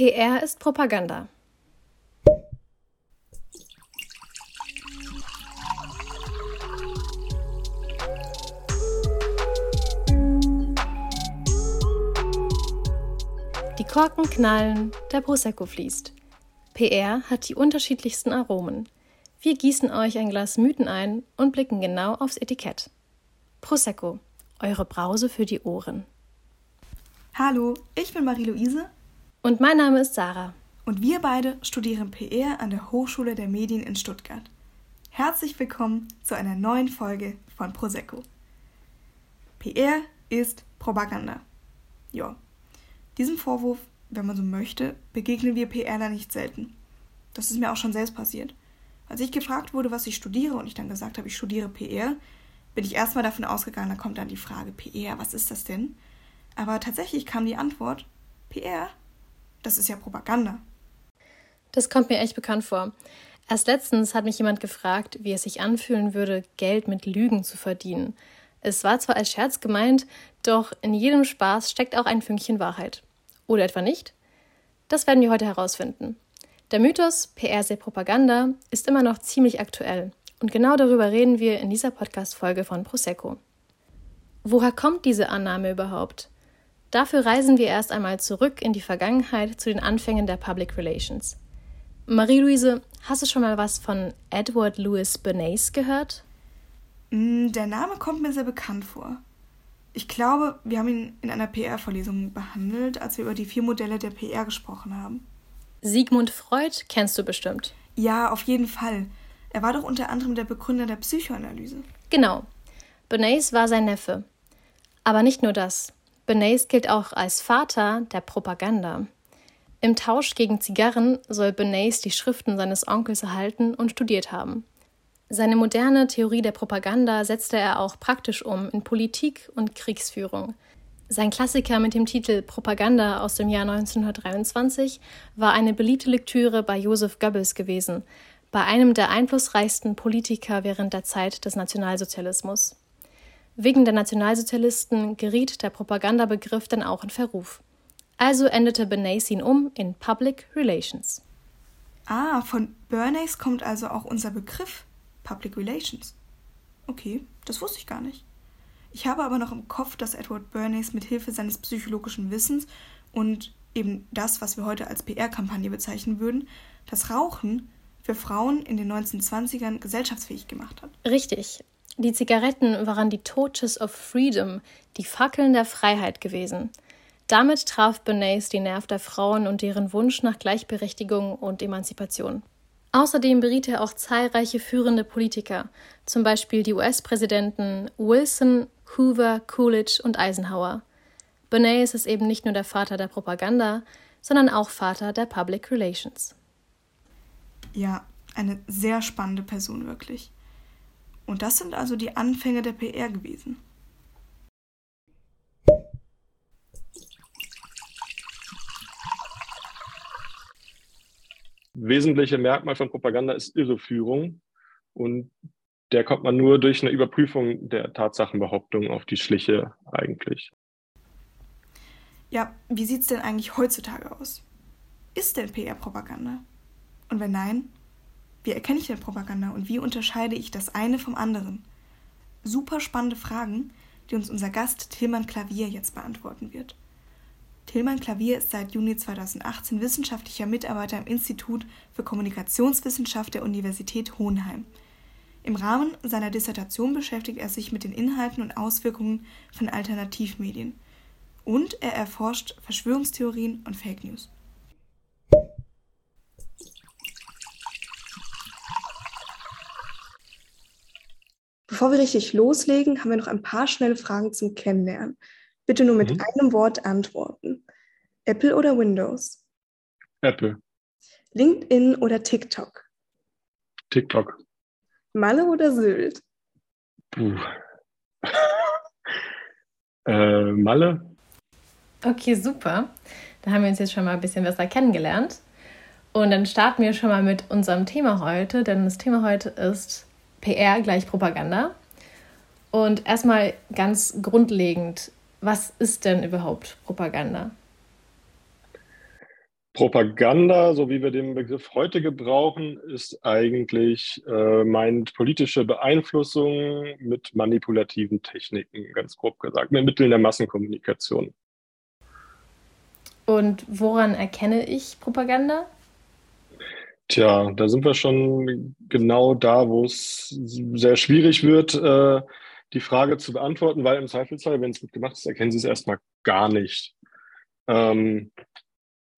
PR ist Propaganda. Die Korken knallen, der Prosecco fließt. PR hat die unterschiedlichsten Aromen. Wir gießen euch ein Glas Mythen ein und blicken genau aufs Etikett. Prosecco, eure Brause für die Ohren. Hallo, ich bin Marie-Louise. Und mein Name ist Sarah. Und wir beide studieren PR an der Hochschule der Medien in Stuttgart. Herzlich willkommen zu einer neuen Folge von Prosecco. PR ist Propaganda. Ja, diesem Vorwurf, wenn man so möchte, begegnen wir PRler nicht selten. Das ist mir auch schon selbst passiert. Als ich gefragt wurde, was ich studiere und ich dann gesagt habe, ich studiere PR, bin ich erstmal davon ausgegangen, da kommt dann die Frage, PR, was ist das denn? Aber tatsächlich kam die Antwort, PR, das ist ja Propaganda. Das kommt mir echt bekannt vor. Erst letztens hat mich jemand gefragt, wie es sich anfühlen würde, Geld mit Lügen zu verdienen. Es war zwar als Scherz gemeint, doch in jedem Spaß steckt auch ein Fünkchen Wahrheit. Oder etwa nicht? Das werden wir heute herausfinden. Der Mythos PR sei Propaganda ist immer noch ziemlich aktuell und genau darüber reden wir in dieser Podcast-Folge von Prosecco. Woher kommt diese Annahme überhaupt? Dafür reisen wir erst einmal zurück in die Vergangenheit zu den Anfängen der Public Relations. Marie-Louise, hast du schon mal was von Edward Louis Bernays gehört? Mm, der Name kommt mir sehr bekannt vor. Ich glaube, wir haben ihn in einer PR-Vorlesung behandelt, als wir über die vier Modelle der PR gesprochen haben. Sigmund Freud kennst du bestimmt. Ja, auf jeden Fall. Er war doch unter anderem der Begründer der Psychoanalyse. Genau. Bernays war sein Neffe. Aber nicht nur das. Bernays gilt auch als Vater der Propaganda. Im Tausch gegen Zigarren soll Bernays die Schriften seines Onkels erhalten und studiert haben. Seine moderne Theorie der Propaganda setzte er auch praktisch um in Politik und Kriegsführung. Sein Klassiker mit dem Titel Propaganda aus dem Jahr 1923 war eine beliebte Lektüre bei Joseph Goebbels gewesen, bei einem der einflussreichsten Politiker während der Zeit des Nationalsozialismus. Wegen der Nationalsozialisten geriet der Propagandabegriff dann auch in Verruf. Also endete Bernays ihn um in Public Relations. Ah, von Bernays kommt also auch unser Begriff. Public Relations. Okay, das wusste ich gar nicht. Ich habe aber noch im Kopf, dass Edward Bernays mit Hilfe seines psychologischen Wissens und eben das, was wir heute als PR-Kampagne bezeichnen würden, das Rauchen für Frauen in den 1920ern gesellschaftsfähig gemacht hat. Richtig. Die Zigaretten waren die Torches of Freedom, die Fackeln der Freiheit gewesen. Damit traf Bernays die Nerv der Frauen und deren Wunsch nach Gleichberechtigung und Emanzipation. Außerdem beriet er auch zahlreiche führende Politiker, zum Beispiel die US-Präsidenten Wilson, Hoover, Coolidge und Eisenhower. Bernays ist eben nicht nur der Vater der Propaganda, sondern auch Vater der Public Relations. Ja, eine sehr spannende Person wirklich. Und das sind also die Anfänge der PR gewesen. wesentliche Merkmal von Propaganda ist Irreführung. Und der kommt man nur durch eine Überprüfung der Tatsachenbehauptung auf die Schliche eigentlich. Ja, wie sieht es denn eigentlich heutzutage aus? Ist denn PR Propaganda? Und wenn nein, wie erkenne ich denn Propaganda und wie unterscheide ich das eine vom anderen? Super spannende Fragen, die uns unser Gast Tilman Klavier jetzt beantworten wird. Tilman Klavier ist seit Juni 2018 wissenschaftlicher Mitarbeiter im Institut für Kommunikationswissenschaft der Universität Hohenheim. Im Rahmen seiner Dissertation beschäftigt er sich mit den Inhalten und Auswirkungen von Alternativmedien. Und er erforscht Verschwörungstheorien und Fake News. Bevor wir richtig loslegen, haben wir noch ein paar schnelle Fragen zum Kennenlernen. Bitte nur mit mhm. einem Wort antworten. Apple oder Windows? Apple. LinkedIn oder TikTok? TikTok. Malle oder Sylt? Puh. äh, Malle. Okay, super. Da haben wir uns jetzt schon mal ein bisschen besser kennengelernt. Und dann starten wir schon mal mit unserem Thema heute, denn das Thema heute ist PR gleich Propaganda. Und erstmal ganz grundlegend, was ist denn überhaupt Propaganda? Propaganda, so wie wir den Begriff heute gebrauchen, ist eigentlich äh, meint politische Beeinflussung mit manipulativen Techniken, ganz grob gesagt, mit Mitteln der Massenkommunikation. Und woran erkenne ich Propaganda? Tja, da sind wir schon genau da, wo es sehr schwierig wird, äh, die Frage zu beantworten, weil im Zweifelsfall, wenn es gut gemacht ist, erkennen Sie es erstmal gar nicht. Ähm,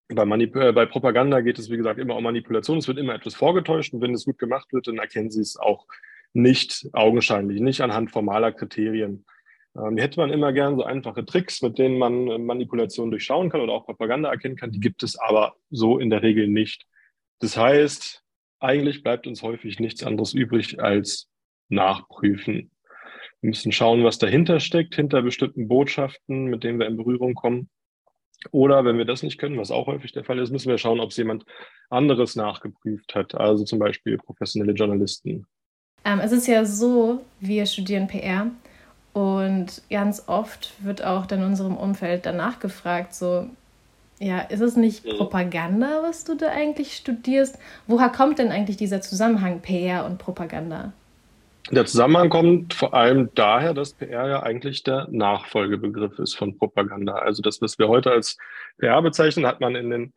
bei, Manip äh, bei Propaganda geht es, wie gesagt, immer um Manipulation. Es wird immer etwas vorgetäuscht und wenn es gut gemacht wird, dann erkennen Sie es auch nicht augenscheinlich, nicht anhand formaler Kriterien. Ähm, hätte man immer gern so einfache Tricks, mit denen man äh, Manipulation durchschauen kann oder auch Propaganda erkennen kann. Die gibt es aber so in der Regel nicht. Das heißt, eigentlich bleibt uns häufig nichts anderes übrig als nachprüfen. Wir müssen schauen, was dahinter steckt, hinter bestimmten Botschaften, mit denen wir in Berührung kommen. Oder wenn wir das nicht können, was auch häufig der Fall ist, müssen wir schauen, ob es jemand anderes nachgeprüft hat, also zum Beispiel professionelle Journalisten. Ähm, es ist ja so, wir studieren PR und ganz oft wird auch in unserem Umfeld danach gefragt, so, ja, ist es nicht Propaganda, was du da eigentlich studierst? Woher kommt denn eigentlich dieser Zusammenhang PR und Propaganda? Der Zusammenhang kommt vor allem daher, dass PR ja eigentlich der Nachfolgebegriff ist von Propaganda. Also das, was wir heute als PR bezeichnen, hat man in den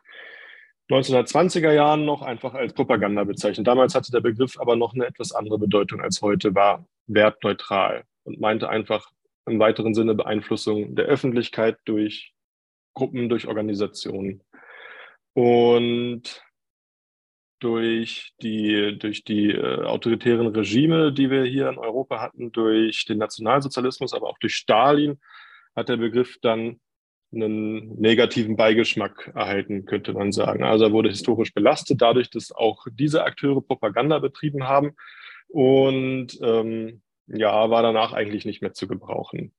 1920er Jahren noch einfach als Propaganda bezeichnet. Damals hatte der Begriff aber noch eine etwas andere Bedeutung als heute, war wertneutral und meinte einfach im weiteren Sinne Beeinflussung der Öffentlichkeit durch Gruppen, durch Organisationen. Und durch die, durch die äh, autoritären Regime, die wir hier in Europa hatten, durch den Nationalsozialismus, aber auch durch Stalin, hat der Begriff dann einen negativen Beigeschmack erhalten, könnte man sagen. Also er wurde historisch belastet, dadurch, dass auch diese Akteure Propaganda betrieben haben und ähm, ja, war danach eigentlich nicht mehr zu gebrauchen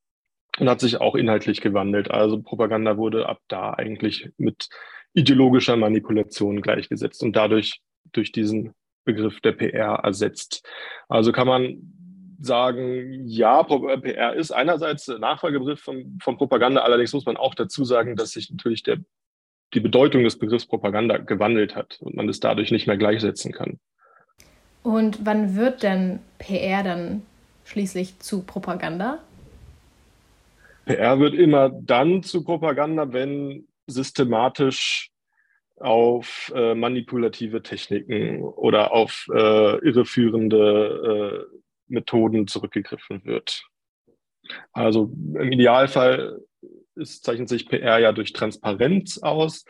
und hat sich auch inhaltlich gewandelt. Also Propaganda wurde ab da eigentlich mit ideologischer Manipulation gleichgesetzt und dadurch durch diesen Begriff der PR ersetzt. Also kann man sagen, ja, PR ist einerseits Nachfolgebegriff von, von Propaganda, allerdings muss man auch dazu sagen, dass sich natürlich der, die Bedeutung des Begriffs Propaganda gewandelt hat und man es dadurch nicht mehr gleichsetzen kann. Und wann wird denn PR dann schließlich zu Propaganda? PR wird immer dann zu Propaganda, wenn systematisch auf äh, manipulative Techniken oder auf äh, irreführende äh, Methoden zurückgegriffen wird. Also im Idealfall ist, zeichnet sich PR ja durch Transparenz aus.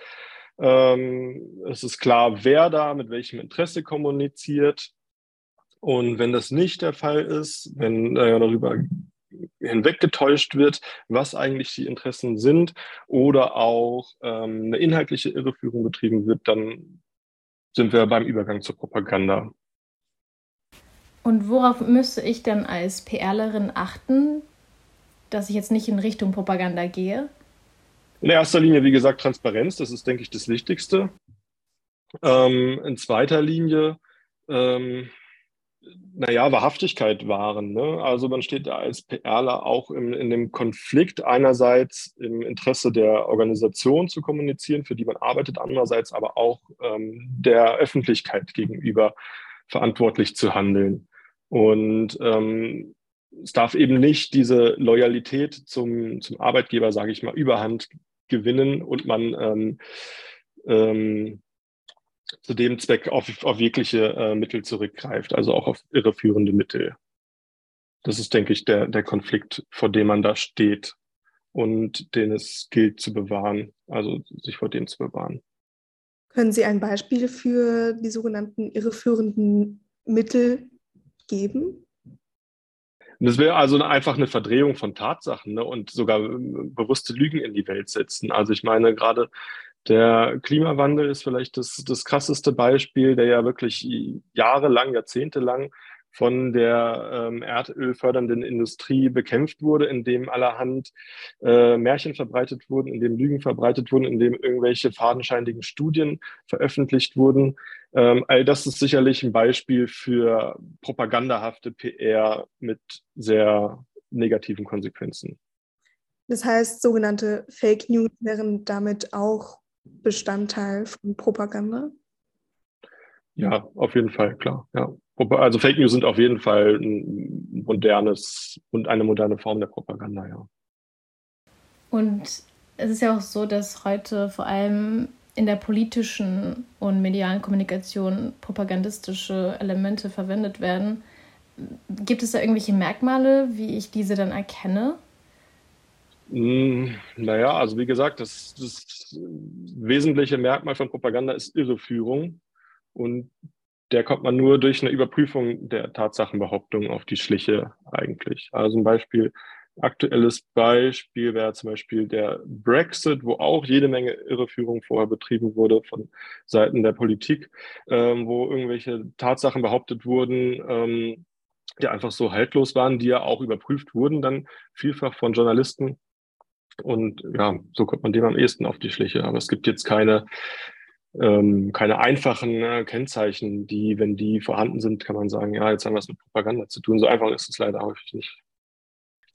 Ähm, es ist klar, wer da mit welchem Interesse kommuniziert. Und wenn das nicht der Fall ist, wenn äh, darüber hinweggetäuscht wird, was eigentlich die Interessen sind oder auch ähm, eine inhaltliche Irreführung betrieben wird, dann sind wir beim Übergang zur Propaganda. Und worauf müsste ich dann als PRlerin achten, dass ich jetzt nicht in Richtung Propaganda gehe? In erster Linie, wie gesagt, Transparenz, das ist, denke ich, das Wichtigste. Ähm, in zweiter Linie ähm, naja, Wahrhaftigkeit wahren. Ne? Also man steht da als PRler auch im, in dem Konflikt, einerseits im Interesse der Organisation zu kommunizieren, für die man arbeitet, andererseits aber auch ähm, der Öffentlichkeit gegenüber verantwortlich zu handeln. Und ähm, es darf eben nicht diese Loyalität zum, zum Arbeitgeber, sage ich mal, überhand gewinnen und man ähm, ähm, zu dem Zweck auf, auf jegliche äh, Mittel zurückgreift, also auch auf irreführende Mittel. Das ist, denke ich, der, der Konflikt, vor dem man da steht und den es gilt zu bewahren, also sich vor dem zu bewahren. Können Sie ein Beispiel für die sogenannten irreführenden Mittel geben? Das wäre also einfach eine Verdrehung von Tatsachen ne, und sogar äh, bewusste Lügen in die Welt setzen. Also ich meine, gerade der Klimawandel ist vielleicht das, das krasseste Beispiel, der ja wirklich jahrelang, jahrzehntelang von der ähm, erdölfördernden Industrie bekämpft wurde, indem allerhand äh, Märchen verbreitet wurden, indem Lügen verbreitet wurden, indem irgendwelche fadenscheinigen Studien veröffentlicht wurden. Ähm, all das ist sicherlich ein Beispiel für propagandahafte PR mit sehr negativen Konsequenzen. Das heißt, sogenannte Fake News wären damit auch Bestandteil von Propaganda? Ja, auf jeden Fall, klar. Ja. Also Fake News sind auf jeden Fall ein modernes und eine moderne Form der Propaganda, ja. Und es ist ja auch so, dass heute vor allem in der politischen und medialen Kommunikation propagandistische Elemente verwendet werden. Gibt es da irgendwelche Merkmale, wie ich diese dann erkenne? Hm, naja, also wie gesagt, das, das wesentliche Merkmal von Propaganda ist Irreführung. Und der kommt man nur durch eine Überprüfung der Tatsachenbehauptung auf die Schliche eigentlich. Also ein Beispiel, aktuelles Beispiel wäre zum Beispiel der Brexit, wo auch jede Menge Irreführung vorher betrieben wurde von Seiten der Politik, ähm, wo irgendwelche Tatsachen behauptet wurden, ähm, die einfach so haltlos waren, die ja auch überprüft wurden, dann vielfach von Journalisten. Und ja, so kommt man dem am ehesten auf die Schliche. Aber es gibt jetzt keine, ähm, keine einfachen äh, Kennzeichen, die, wenn die vorhanden sind, kann man sagen, ja, jetzt haben wir es mit Propaganda zu tun. So einfach ist es leider häufig nicht.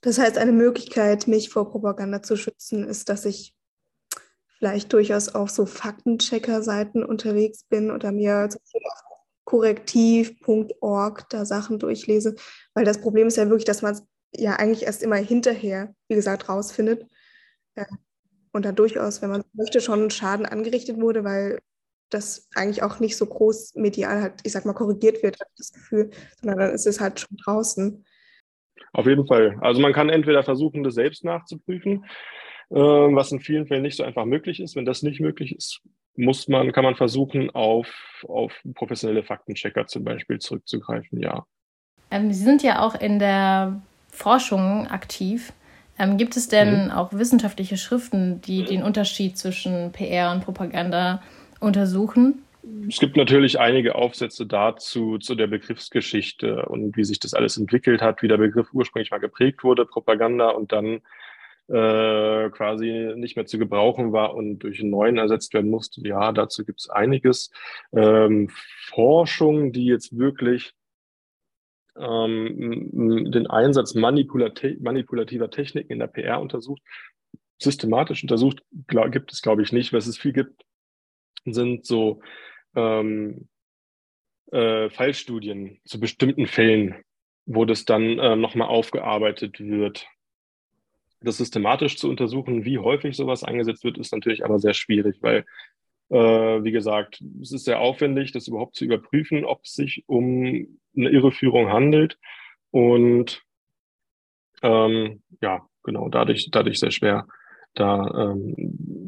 Das heißt, eine Möglichkeit, mich vor Propaganda zu schützen, ist, dass ich vielleicht durchaus auf so Faktenchecker-Seiten unterwegs bin oder mir korrektiv.org da Sachen durchlese, weil das Problem ist ja wirklich, dass man es ja eigentlich erst immer hinterher, wie gesagt, rausfindet. Und da durchaus, wenn man möchte, schon Schaden angerichtet wurde, weil das eigentlich auch nicht so groß medial halt, ich sag mal, korrigiert wird, habe ich das Gefühl, sondern dann ist es halt schon draußen. Auf jeden Fall. Also man kann entweder versuchen, das selbst nachzuprüfen, äh, was in vielen Fällen nicht so einfach möglich ist. Wenn das nicht möglich ist, muss man, kann man versuchen, auf, auf professionelle Faktenchecker zum Beispiel zurückzugreifen, ja. Ähm, Sie sind ja auch in der Forschung aktiv. Ähm, gibt es denn mhm. auch wissenschaftliche Schriften, die den Unterschied zwischen PR und Propaganda untersuchen? Es gibt natürlich einige Aufsätze dazu, zu der Begriffsgeschichte und wie sich das alles entwickelt hat, wie der Begriff ursprünglich mal geprägt wurde, Propaganda, und dann äh, quasi nicht mehr zu gebrauchen war und durch einen neuen ersetzt werden musste. Ja, dazu gibt es einiges. Ähm, Forschung, die jetzt wirklich ähm, den Einsatz manipulati manipulativer Techniken in der PR untersucht, systematisch untersucht, glaub, gibt es, glaube ich, nicht. Was es viel gibt, sind so ähm, äh, Fallstudien zu bestimmten Fällen, wo das dann äh, nochmal aufgearbeitet wird. Das systematisch zu untersuchen, wie häufig sowas eingesetzt wird, ist natürlich aber sehr schwierig, weil, äh, wie gesagt, es ist sehr aufwendig, das überhaupt zu überprüfen, ob es sich um eine Irreführung handelt. Und ähm, ja, genau, dadurch, dadurch sehr schwer, da ähm,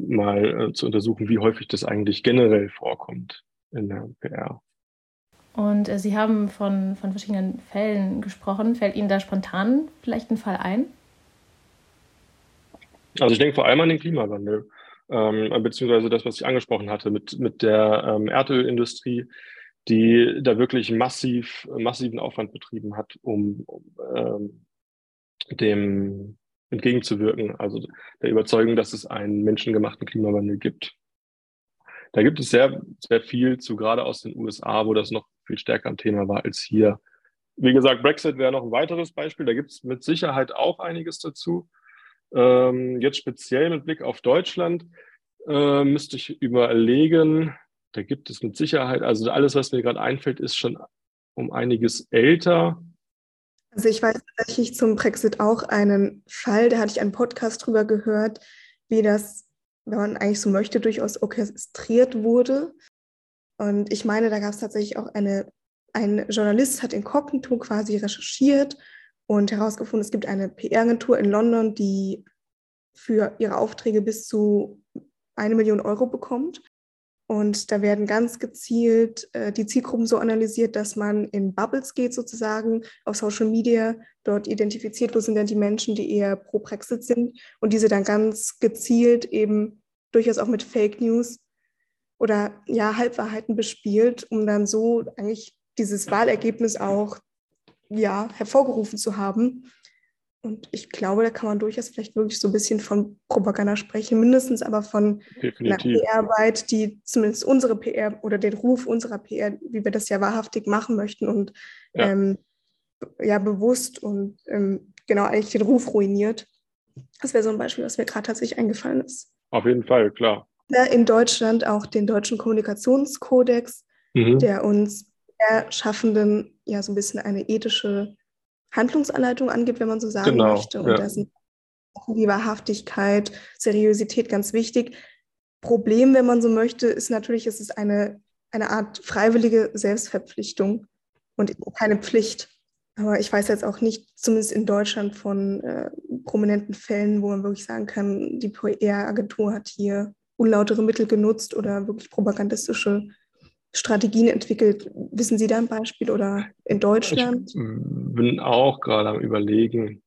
mal äh, zu untersuchen, wie häufig das eigentlich generell vorkommt in der PR. Und äh, Sie haben von, von verschiedenen Fällen gesprochen. Fällt Ihnen da spontan vielleicht ein Fall ein? Also ich denke vor allem an den Klimawandel, ähm, beziehungsweise das, was ich angesprochen hatte mit, mit der ähm, Erdölindustrie, die da wirklich massiv, massiven Aufwand betrieben hat, um, um ähm, dem entgegenzuwirken, also der Überzeugung, dass es einen menschengemachten Klimawandel gibt. Da gibt es sehr, sehr viel zu, gerade aus den USA, wo das noch viel stärker ein Thema war als hier. Wie gesagt, Brexit wäre noch ein weiteres Beispiel. Da gibt es mit Sicherheit auch einiges dazu. Ähm, jetzt speziell mit Blick auf Deutschland äh, müsste ich überlegen, da gibt es mit Sicherheit, also alles, was mir gerade einfällt, ist schon um einiges älter. Also ich weiß tatsächlich zum Brexit auch einen Fall, da hatte ich einen Podcast drüber gehört, wie das, wenn man eigentlich so möchte, durchaus orchestriert wurde. Und ich meine, da gab es tatsächlich auch eine, ein Journalist hat inkognito quasi recherchiert und herausgefunden, es gibt eine PR-Agentur in London, die für ihre Aufträge bis zu eine Million Euro bekommt. Und da werden ganz gezielt äh, die Zielgruppen so analysiert, dass man in Bubbles geht sozusagen auf Social Media, dort identifiziert, wo sind denn die Menschen, die eher pro Brexit sind und diese dann ganz gezielt eben durchaus auch mit Fake News oder ja Halbwahrheiten bespielt, um dann so eigentlich dieses Wahlergebnis auch ja hervorgerufen zu haben. Und ich glaube, da kann man durchaus vielleicht wirklich so ein bisschen von Propaganda sprechen, mindestens aber von Definitiv. einer PR-Arbeit, die zumindest unsere PR oder den Ruf unserer PR, wie wir das ja wahrhaftig machen möchten und ja, ähm, ja bewusst und ähm, genau eigentlich den Ruf ruiniert. Das wäre so ein Beispiel, was mir gerade tatsächlich eingefallen ist. Auf jeden Fall, klar. in Deutschland auch den deutschen Kommunikationskodex, mhm. der uns Schaffenden ja so ein bisschen eine ethische Handlungsanleitung angibt, wenn man so sagen genau, möchte. Und ja. da sind die Wahrhaftigkeit, Seriosität ganz wichtig. Problem, wenn man so möchte, ist natürlich, es ist eine, eine Art freiwillige Selbstverpflichtung und keine Pflicht. Aber ich weiß jetzt auch nicht, zumindest in Deutschland, von äh, prominenten Fällen, wo man wirklich sagen kann, die PR-Agentur hat hier unlautere Mittel genutzt oder wirklich propagandistische Strategien entwickelt. Wissen Sie da ein Beispiel oder in Deutschland? Ich bin auch gerade am Überlegen.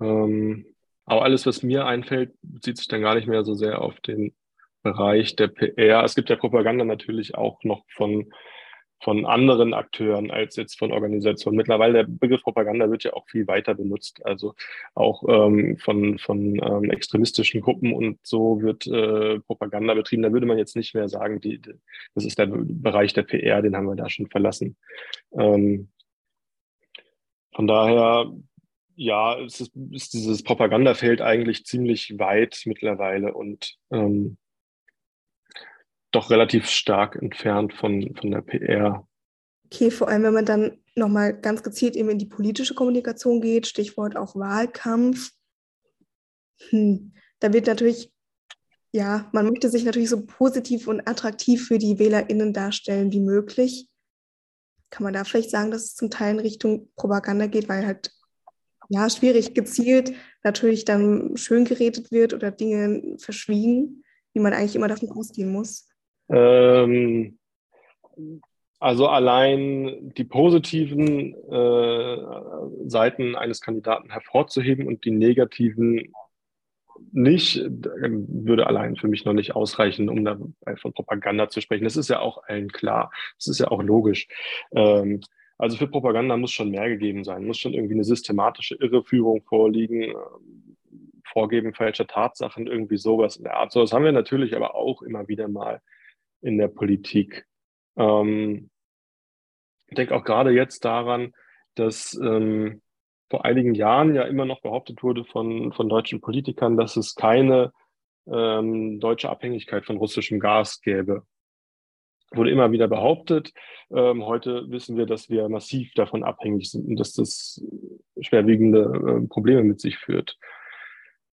Ähm, aber alles, was mir einfällt, bezieht sich dann gar nicht mehr so sehr auf den Bereich der PR. Es gibt ja Propaganda natürlich auch noch von von anderen Akteuren als jetzt von Organisationen. Mittlerweile der Begriff Propaganda wird ja auch viel weiter benutzt, also auch ähm, von, von ähm, extremistischen Gruppen und so wird äh, Propaganda betrieben. Da würde man jetzt nicht mehr sagen, die, die, das ist der Bereich der PR, den haben wir da schon verlassen. Ähm, von daher, ja, es ist, ist dieses Propagandafeld eigentlich ziemlich weit mittlerweile und ähm, doch relativ stark entfernt von, von der PR. Okay, vor allem, wenn man dann nochmal ganz gezielt eben in die politische Kommunikation geht, Stichwort auch Wahlkampf. Hm, da wird natürlich, ja, man möchte sich natürlich so positiv und attraktiv für die WählerInnen darstellen wie möglich. Kann man da vielleicht sagen, dass es zum Teil in Richtung Propaganda geht, weil halt, ja, schwierig gezielt natürlich dann schön geredet wird oder Dinge verschwiegen, wie man eigentlich immer davon ausgehen muss? Ähm, also allein die positiven äh, Seiten eines Kandidaten hervorzuheben und die negativen nicht, würde allein für mich noch nicht ausreichen, um da von Propaganda zu sprechen. Das ist ja auch allen klar. Das ist ja auch logisch. Ähm, also für Propaganda muss schon mehr gegeben sein, muss schon irgendwie eine systematische Irreführung vorliegen, äh, Vorgeben falscher Tatsachen, irgendwie sowas in der Art. So, das haben wir natürlich aber auch immer wieder mal in der Politik. Ähm, ich denke auch gerade jetzt daran, dass ähm, vor einigen Jahren ja immer noch behauptet wurde von, von deutschen Politikern, dass es keine ähm, deutsche Abhängigkeit von russischem Gas gäbe. Wurde immer wieder behauptet. Ähm, heute wissen wir, dass wir massiv davon abhängig sind und dass das schwerwiegende äh, Probleme mit sich führt.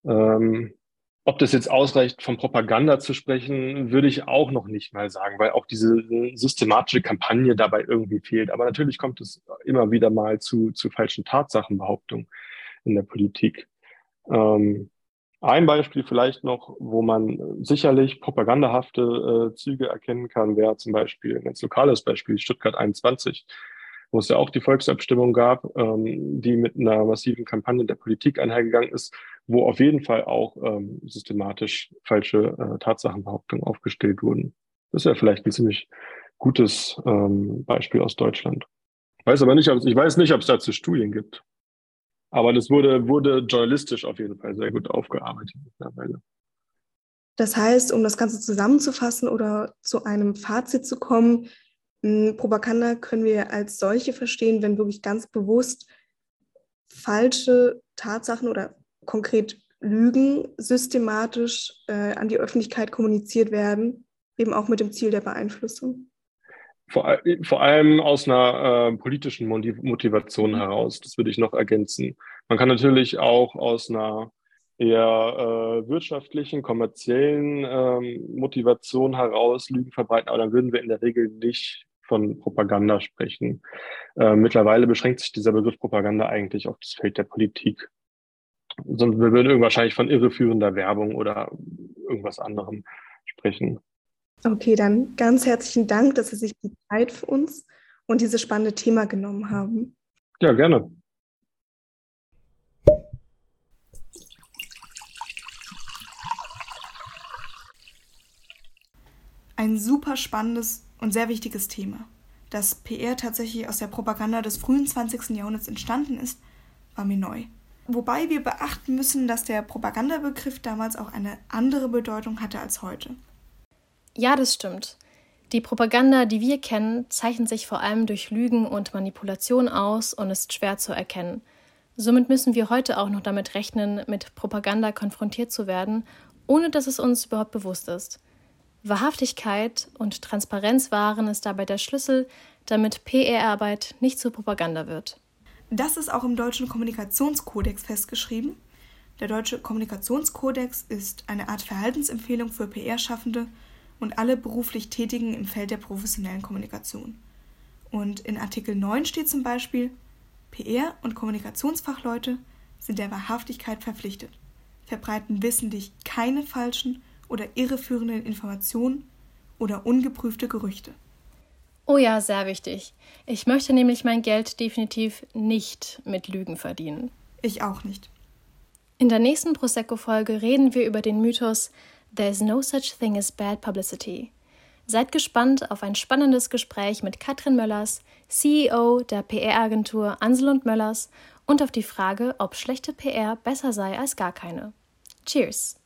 Ähm, ob das jetzt ausreicht, von Propaganda zu sprechen, würde ich auch noch nicht mal sagen, weil auch diese systematische Kampagne dabei irgendwie fehlt. Aber natürlich kommt es immer wieder mal zu, zu falschen Tatsachenbehauptungen in der Politik. Ähm, ein Beispiel vielleicht noch, wo man sicherlich propagandahafte äh, Züge erkennen kann, wäre zum Beispiel ein ganz lokales Beispiel, Stuttgart 21 wo es ja auch die Volksabstimmung gab, ähm, die mit einer massiven Kampagne der Politik einhergegangen ist, wo auf jeden Fall auch ähm, systematisch falsche äh, Tatsachenbehauptungen aufgestellt wurden. Das ist ja vielleicht ein ziemlich gutes ähm, Beispiel aus Deutschland. Ich weiß aber nicht, ob, ich weiß nicht, ob es dazu Studien gibt. Aber das wurde, wurde journalistisch auf jeden Fall sehr gut aufgearbeitet mittlerweile. Das heißt, um das Ganze zusammenzufassen oder zu einem Fazit zu kommen, Propaganda können wir als solche verstehen, wenn wirklich ganz bewusst falsche Tatsachen oder konkret Lügen systematisch äh, an die Öffentlichkeit kommuniziert werden, eben auch mit dem Ziel der Beeinflussung. Vor, vor allem aus einer äh, politischen Motivation heraus, das würde ich noch ergänzen. Man kann natürlich auch aus einer eher äh, wirtschaftlichen, kommerziellen ähm, Motivation heraus Lügen verbreiten, aber dann würden wir in der Regel nicht von Propaganda sprechen. Äh, mittlerweile beschränkt sich dieser Begriff Propaganda eigentlich auf das Feld der Politik. Sonst wir würden wahrscheinlich von irreführender Werbung oder irgendwas anderem sprechen. Okay, dann ganz herzlichen Dank, dass Sie sich die Zeit für uns und dieses spannende Thema genommen haben. Ja, gerne. Ein super spannendes und sehr wichtiges Thema. Dass PR tatsächlich aus der Propaganda des frühen 20. Jahrhunderts entstanden ist, war mir neu. Wobei wir beachten müssen, dass der Propagandabegriff damals auch eine andere Bedeutung hatte als heute. Ja, das stimmt. Die Propaganda, die wir kennen, zeichnet sich vor allem durch Lügen und Manipulation aus und ist schwer zu erkennen. Somit müssen wir heute auch noch damit rechnen, mit Propaganda konfrontiert zu werden, ohne dass es uns überhaupt bewusst ist. Wahrhaftigkeit und Transparenz wahren ist dabei der Schlüssel, damit PR-Arbeit nicht zur Propaganda wird. Das ist auch im deutschen Kommunikationskodex festgeschrieben. Der deutsche Kommunikationskodex ist eine Art Verhaltensempfehlung für PR-Schaffende und alle beruflich Tätigen im Feld der professionellen Kommunikation. Und in Artikel 9 steht zum Beispiel, PR- und Kommunikationsfachleute sind der Wahrhaftigkeit verpflichtet, verbreiten wissentlich keine falschen oder irreführenden Informationen oder ungeprüfte Gerüchte. Oh ja, sehr wichtig. Ich möchte nämlich mein Geld definitiv nicht mit Lügen verdienen. Ich auch nicht. In der nächsten Prosecco-Folge reden wir über den Mythos There's no such thing as bad publicity. Seid gespannt auf ein spannendes Gespräch mit Katrin Möllers, CEO der PR-Agentur Ansel und Möllers und auf die Frage, ob schlechte PR besser sei als gar keine. Cheers!